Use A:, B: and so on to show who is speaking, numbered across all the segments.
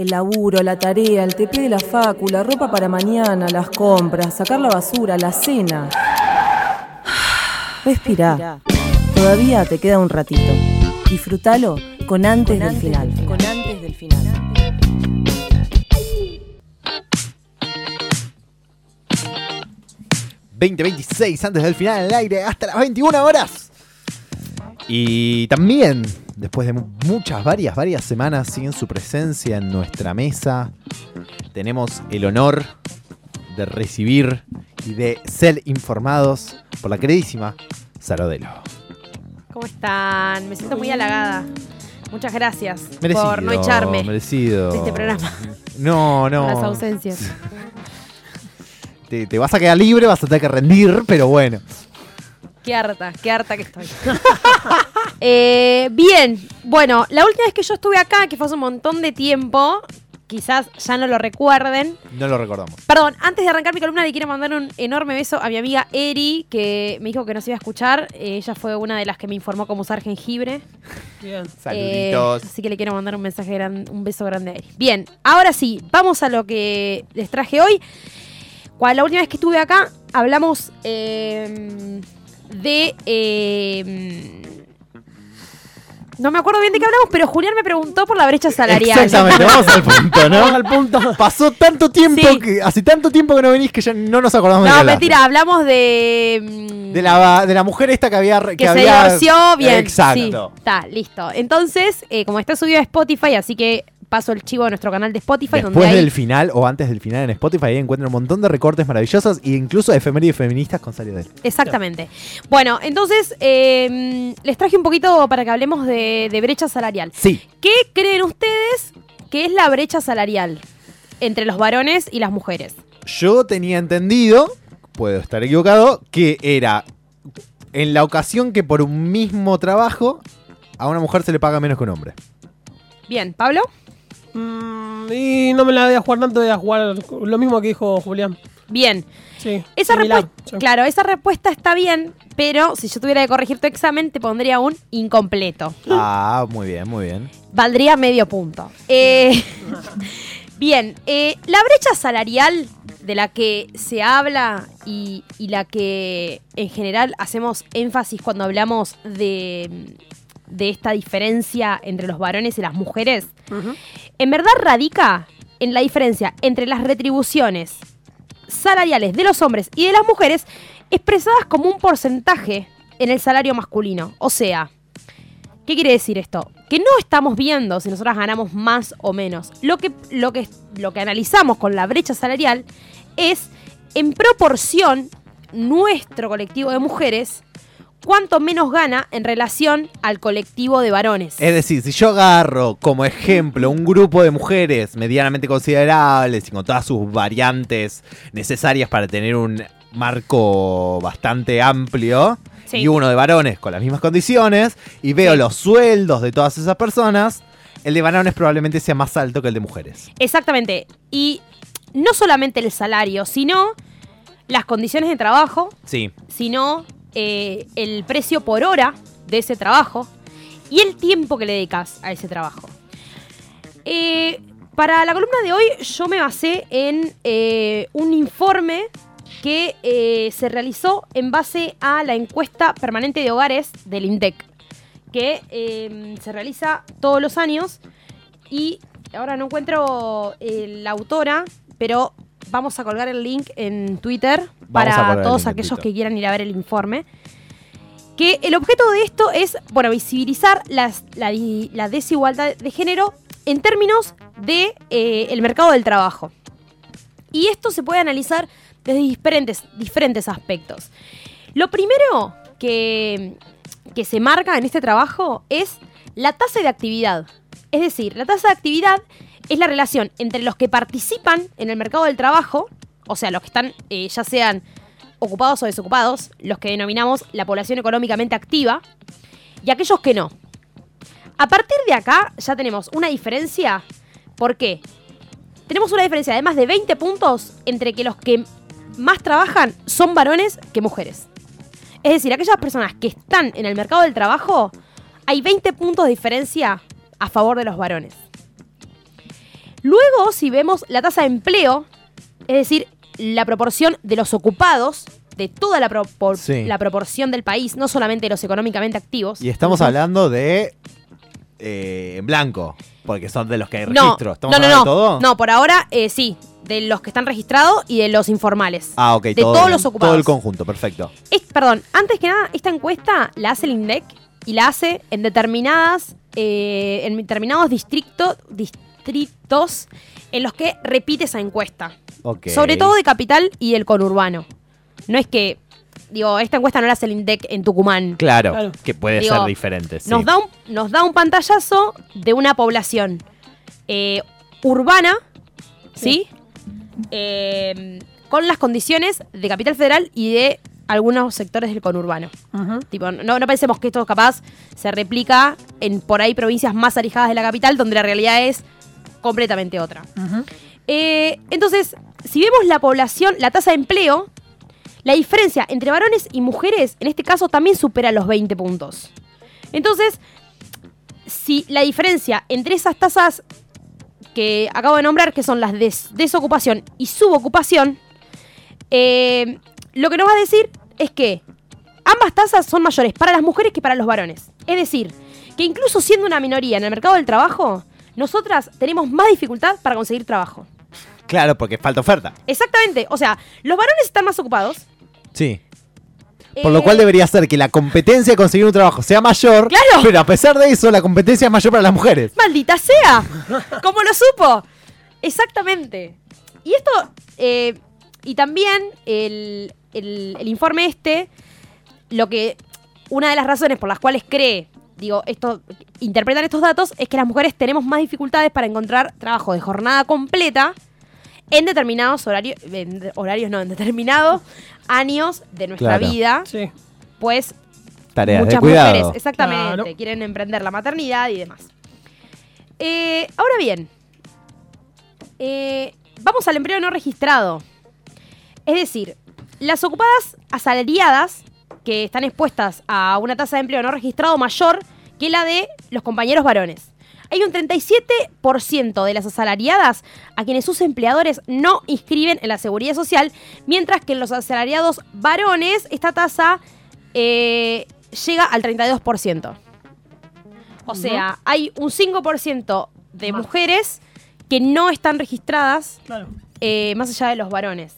A: El laburo, la tarea, el TP de la facu, la ropa para mañana, las compras, sacar la basura, la cena. Respira. Todavía te queda un ratito. Disfrútalo con antes del final. Con antes del final.
B: 2026 antes del final del aire hasta las 21 horas. Y también, después de mu- muchas, varias, varias semanas sin su presencia en nuestra mesa, tenemos el honor de recibir y de ser informados por la queridísima Sarodelo.
C: ¿Cómo están? Me siento muy halagada. Muchas gracias
B: Merecido.
C: por no echarme
B: Merecido.
C: de este programa.
B: No, no.
C: Las ausencias.
B: Te, te vas a quedar libre, vas a tener que rendir, pero bueno.
C: Qué harta, qué harta que estoy. Eh, bien, bueno, la última vez que yo estuve acá, que fue hace un montón de tiempo, quizás ya no lo recuerden.
B: No lo recordamos.
C: Perdón, antes de arrancar mi columna le quiero mandar un enorme beso a mi amiga Eri, que me dijo que nos iba a escuchar. Eh, ella fue una de las que me informó cómo usar jengibre.
D: Bien.
B: Saluditos.
C: Eh, así que le quiero mandar un mensaje gran, un beso grande a Eri. Bien, ahora sí, vamos a lo que les traje hoy. Cuando la última vez que estuve acá, hablamos eh, de. eh, no me acuerdo bien de qué hablamos, pero Julián me preguntó por la brecha salarial.
B: Exactamente, vamos al punto, ¿no?
D: Vamos al punto.
B: Pasó tanto tiempo
C: Sí.
B: que hace tanto tiempo que no venís que ya no nos acordamos de qué
C: No, mentira, hablamos de. mm,
B: De la, de la mujer esta que había que,
C: que, se
B: había-
C: divorció bien.
B: Exacto.
C: Sí, está, listo. Entonces, eh, como está subido a Spotify, así que paso el chivo a nuestro canal de Spotify. donde
B: Después
C: hay-
B: del final o antes del final en Spotify ahí encuentran un montón de recortes maravillosos e incluso efemérides feministas con Salió de él.
C: Exactamente. Bueno, entonces eh, les traje un poquito para que hablemos de, de brecha salarial.
B: Sí.
C: ¿Qué creen ustedes que es la brecha salarial entre los varones y las mujeres?
B: Yo tenía entendido, puedo estar equivocado, que era en la ocasión que por un mismo trabajo a una mujer se le paga menos que un hombre.
C: Bien, Pablo.
D: Mm, y no me la voy a jugar tanto, voy a jugar lo mismo que dijo Julián.
C: Bien.
D: Sí.
C: Esa
D: similar,
C: respuesta,
D: sí.
C: claro, esa respuesta está bien, pero si yo tuviera que corregir tu examen, te pondría un incompleto.
B: Ah, muy bien, muy bien.
C: Valdría medio punto. Eh, bien, eh, la brecha salarial de la que se habla y, y la que en general hacemos énfasis cuando hablamos de, de esta diferencia entre los varones y las mujeres, en verdad radica en la diferencia entre las retribuciones salariales de los hombres y de las mujeres expresadas como un porcentaje en el salario masculino. O sea, ¿qué quiere decir esto? Que no estamos viendo si nosotras ganamos más o menos. Lo que, lo que, lo que analizamos con la brecha salarial es, en proporción, nuestro colectivo de mujeres, cuánto menos gana en relación al colectivo de varones.
B: Es decir, si yo agarro como ejemplo un grupo de mujeres medianamente considerables y con todas sus variantes necesarias para tener un marco bastante amplio,
C: Sí.
B: y uno de varones con las mismas condiciones, y veo
C: Sí.
B: los sueldos de todas esas personas, el de varones probablemente sea más alto que el de mujeres.
C: Exactamente. Y no solamente el salario, sino las condiciones de trabajo,
B: Sí.
C: sino eh, el precio por hora de ese trabajo y el tiempo que le dedicas a ese trabajo. Eh, para la columna de hoy yo me basé en eh, un informe que se realizó en base a la encuesta permanente de hogares del INDEC, que eh, se realiza todos los años y ahora no encuentro la autora, pero vamos a colgar el link en Twitter
B: Vamos
C: para todos aquellos que quieran ir a ver el informe. Que el objeto de esto es, bueno, visibilizar las- la, desigualdad de género en términos de eh, mercado del trabajo. Y esto se puede analizar desde diferentes, diferentes aspectos. Lo primero que, que se marca en este trabajo es la tasa de actividad. Es decir, la tasa de actividad es la relación entre los que participan en el mercado del trabajo, o sea, los que están eh, ya sean ocupados o desocupados, los que denominamos la población económicamente activa, y aquellos que no. A partir de acá ya tenemos una diferencia. ¿Por qué? Tenemos una diferencia de más de 20 puntos entre que los que más trabajan son varones que mujeres. Es decir, aquellas personas que están en el mercado del trabajo, hay 20 puntos de diferencia a favor de los varones. Luego, si vemos la tasa de empleo, es decir, la proporción de los ocupados, de toda la, propor-
B: Sí.
C: la proporción del país, no solamente de los económicamente activos.
B: Y estamos hablando de eh, en blanco, porque son de los que hay
C: no,
B: registro. ¿Estamos
C: no, no,
B: hablando
C: no.
B: de todo?
C: No, por ahora eh, sí, de los que están registrados y de los informales.
B: Ah, ok.
C: de
B: todo,
C: todos los ocupados.
B: Todo el conjunto, perfecto.
C: Es- perdón, antes que nada, esta encuesta la hace el INDEC y la hace en determinadas, eh, en determinados distrito- distritos en los que repite esa encuesta.
B: Ok.
C: Sobre todo de capital y del conurbano. No es que, digo, esta encuesta no la hace el INDEC en Tucumán.
B: Claro,
D: Claro.
B: que puede
C: Digo,
B: ser diferente. sí.
C: Nos, da un, nos da un pantallazo de una población eh, urbana, ¿sí? Eh, con las condiciones de Capital Federal y de algunos sectores del conurbano. Tipo, no, no pensemos que esto capaz se replica en por ahí provincias más alejadas de la capital, donde la realidad es completamente otra. Eh, entonces, si vemos la población, la tasa de empleo, la diferencia entre varones y mujeres, en este caso, también supera los 20 puntos. Entonces, si la diferencia entre esas tasas que acabo de nombrar, que son las de desocupación y subocupación, eh, lo que nos va a decir es que ambas tasas son mayores para las mujeres que para los varones. Es decir, que incluso siendo una minoría en el mercado del trabajo, nosotras tenemos más dificultad para conseguir trabajo.
B: Claro, porque falta oferta.
C: Exactamente. O sea, los varones están más ocupados.
B: Sí. Por lo
C: Eh,
B: cual debería ser que la competencia de conseguir un trabajo sea mayor.
C: Claro.
B: Pero a pesar de eso, la competencia es mayor para las mujeres.
C: ¡Maldita sea! ¿Cómo lo supo? Exactamente. Y esto, eh, y también el, el- el informe este, lo que, una de las razones por las cuales cree, digo, esto, interpretan estos datos, es que las mujeres tenemos más dificultades para encontrar trabajo de jornada completa en determinados horarios, en horarios no, en determinados años de nuestra
B: Claro.
C: vida,
D: Sí.
C: pues
B: Tareas
C: muchas
B: de cuidado.
C: mujeres, exactamente,
D: Claro.
C: quieren emprender la maternidad y demás. Eh, ahora bien, eh, vamos al empleo no registrado. Es decir, las ocupadas asalariadas que están expuestas a una tasa de empleo no registrado mayor que la de los compañeros varones. Hay un 37% de las asalariadas a quienes sus empleadores no inscriben en la seguridad social, mientras que en los asalariados varones esta tasa eh, llega al 32%. O sea, hay un 5% de mujeres que no están registradas
D: Claro.
C: eh, más allá de los varones.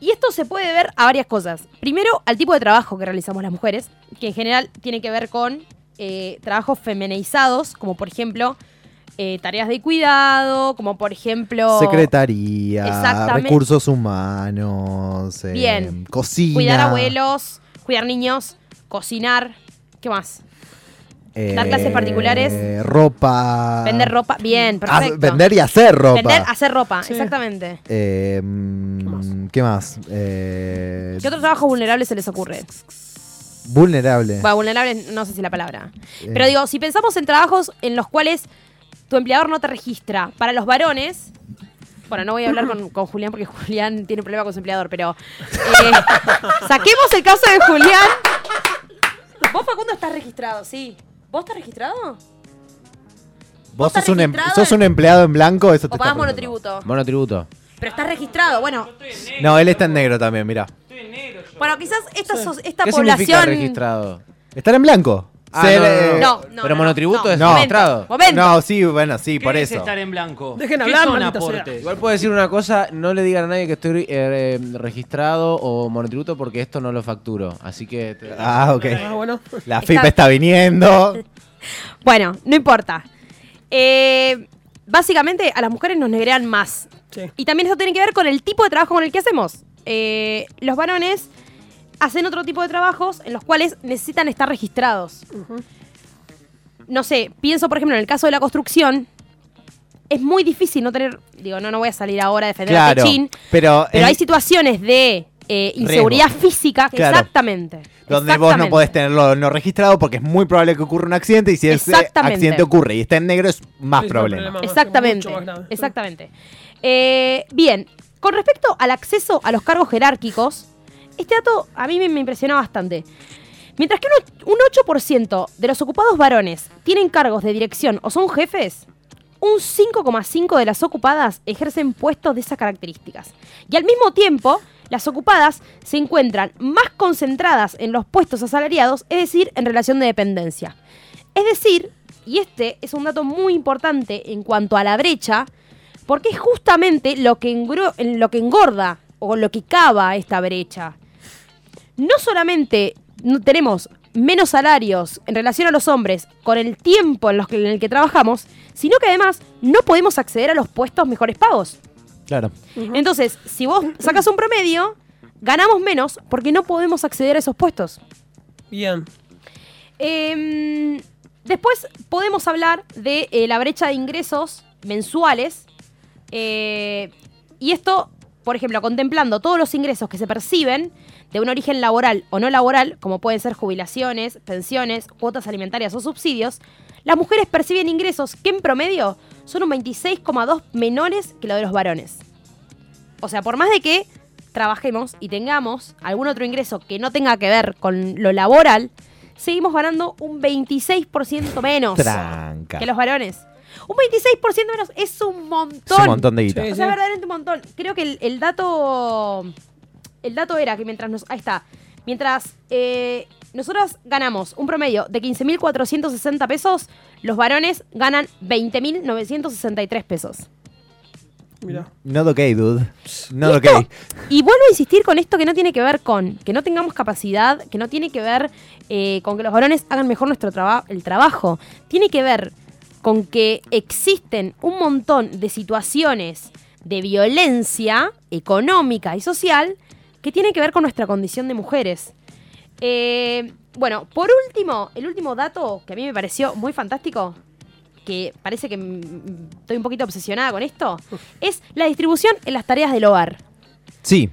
C: Y esto se puede ver a varias cosas. Primero, al tipo de trabajo que realizamos las mujeres, que en general tiene que ver con eh, trabajos feminizados, como por ejemplo eh, tareas de cuidado, como por ejemplo
B: Secretaría, recursos humanos, eh,
C: Bien.
B: cocina.
C: cuidar abuelos, cuidar niños, cocinar, ¿qué más? Dar clases particulares.
B: eh, Ropa.
C: Vender ropa, bien,
B: Ah,
C: perfecto.
B: vender y hacer ropa.
C: Vender, hacer ropa,
D: Sí.
C: exactamente.
B: Eh, ¿Qué más? Eh,
C: ¿Qué otro trabajo vulnerable se les ocurre?
B: Vulnerable.
C: Bueno, vulnerable no sé si la palabra.
B: Eh,
C: Pero digo, si pensamos en trabajos en los cuales tu empleador no te registra, para los varones, bueno, no voy a hablar con, con Julián porque Julián tiene un problema con su empleador, pero eh, saquemos el caso de Julián. Vos, Facundo, estás registrado, sí. ¿Vos estás registrado?
B: Vos sos un, em-
C: registrado
B: sos un empleado en blanco, eso te
C: ¿O
B: está
C: pagás
B: preguntando.
C: monotributo?
E: Monotributo.
C: Pero estás registrado, bueno.
B: No, él está en negro también, mira.
C: Bueno, quizás esta, so- esta
E: ¿Qué
C: población...
E: significa registrado?
B: Estar en blanco.
E: Ah,
B: Ser,
E: no, no,
B: eh,
E: no.
C: No, no,
E: Pero
C: no,
E: monotributo
C: no.
E: es
B: No.
E: registrado.
C: Momento.
B: No, sí, bueno, sí,
F: ¿Qué
B: por
F: es
B: eso.
F: estar en blanco?
D: Dejen
F: ¿Qué
D: hablar,
F: son
D: maldita sea.
F: aportes?
E: Igual puedo decir una cosa, no le digan a nadie que estoy eh, registrado o monotributo porque esto no lo facturo. Así que... te-
B: Ah, ok.
D: Ah, bueno.
B: La
C: Está-
B: FIP está viniendo.
C: Bueno, no importa. Eh, básicamente a las mujeres nos negrean más.
D: Sí.
C: Y también eso tiene que ver con el tipo de trabajo con el que hacemos. Eh, los varones hacen otro tipo de trabajos en los cuales necesitan estar registrados. No sé, pienso por ejemplo en el caso de la construcción. Es muy difícil no tener, digo, no, no voy a salir ahora a defender a
B: Claro.
C: Techín,
B: Pero,
C: pero hay situaciones de eh, inseguridad física,
B: Claro.
C: exactamente.
B: donde vos no
C: exactamente.
B: podés tenerlo no registrado porque es muy probable que ocurra un accidente y si ese
C: Exactamente.
B: accidente ocurre y está en negro es más
D: es
B: problema.
D: problema.
C: Exactamente,
D: más
C: exactamente. Eh, bien, con respecto al acceso a los cargos jerárquicos, este dato a mí me, impresionó bastante. Mientras que un, un 8% de los ocupados varones tienen cargos de dirección o son jefes, un 5,5 de las ocupadas ejercen puestos de esas características. Y al mismo tiempo, las ocupadas se encuentran más concentradas en los puestos asalariados, es decir, en relación de dependencia. Es decir, y este es un dato muy importante en cuanto a la brecha, porque es justamente lo que engorda o lo que cava esta brecha. No solamente no tenemos menos salarios en relación a los hombres con el tiempo en, los que- en el que trabajamos, sino que además no podemos acceder a los puestos mejores pagos.
B: Claro.
C: Entonces, si vos sacas un promedio, ganamos menos porque no podemos acceder a esos puestos.
D: Bien.
C: Em, después podemos hablar de eh, la brecha de ingresos mensuales. eh, y esto, por ejemplo, contemplando todos los ingresos que se perciben de un origen laboral o no laboral, como pueden ser jubilaciones, pensiones, cuotas alimentarias o subsidios, las mujeres perciben ingresos que en promedio son un 26,2 menores que lo de los varones. O sea, por más de que trabajemos y tengamos algún otro ingreso que no tenga que ver con lo laboral, seguimos ganando un 26% menos
B: Tranca.
C: que los varones. Un 26% menos es un montón.
B: Es un montón de guita.
D: Sí.
C: O sea, verdaderamente un montón. Creo que el, el dato. El dato era que mientras nos. Ahí está. Mientras eh, nosotros ganamos un promedio de 15.460 pesos, los varones ganan 20.963 pesos.
D: Mira.
B: Not okay, dude. Not
C: Y esto-
B: okay.
C: Y vuelvo a insistir con esto que no tiene que ver con que no tengamos capacidad, que no tiene que ver eh, con que los varones hagan mejor nuestro traba- el trabajo. Tiene que ver con que existen un montón de situaciones de violencia económica y social que tienen que ver con nuestra condición de mujeres. Eh, bueno, por último, el último dato que a mí me pareció muy fantástico, que parece que estoy un poquito obsesionada con esto, es la distribución en las tareas del hogar.
B: Sí,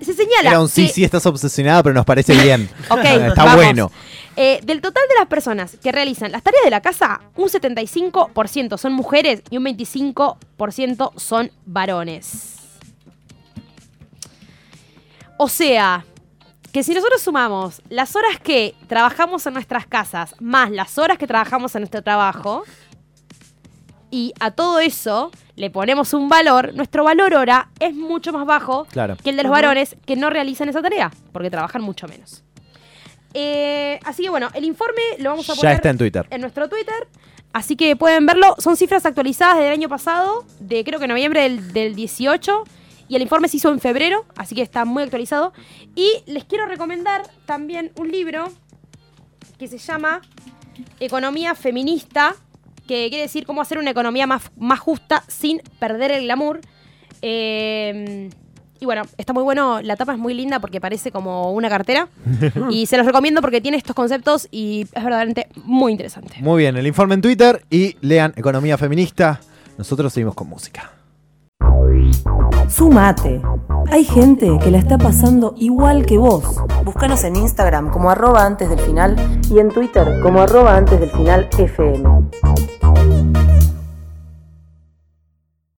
C: Se señala.
B: era un sí,
C: que-
B: sí, estás obsesionada, pero nos parece bien.
C: Ok,
B: Está
C: vamos.
B: bueno.
C: Eh, del total de las personas que realizan las tareas de la casa, un 75% son mujeres y un 25% son varones. O sea, que si nosotros sumamos las horas que trabajamos en nuestras casas más las horas que trabajamos en nuestro trabajo, y a todo eso le ponemos un valor, nuestro valor hora es mucho más bajo
B: Claro.
C: que el de los varones que no realizan esa tarea, porque trabajan mucho menos. Eh, así que bueno, el informe lo vamos a
B: Ya
C: poner
B: está en Twitter.
C: en nuestro Twitter. Así que pueden verlo. Son cifras actualizadas del año pasado, de creo que noviembre del, del 18. Y el informe se hizo en febrero, así que está muy actualizado. Y les quiero recomendar también un libro que se llama Economía Feminista, que quiere decir cómo hacer una economía más, más justa sin perder el glamour. Eh, y bueno, está muy bueno, la tapa es muy linda porque parece como una cartera. y se los recomiendo porque tiene estos conceptos y es verdaderamente muy interesante.
B: Muy bien, el informe en Twitter y lean Economía Feminista. Nosotros seguimos con música.
A: Sumate. Hay gente que la está pasando igual que vos. Búscanos en Instagram como arroba antes del final y en Twitter como arroba antes del final FM.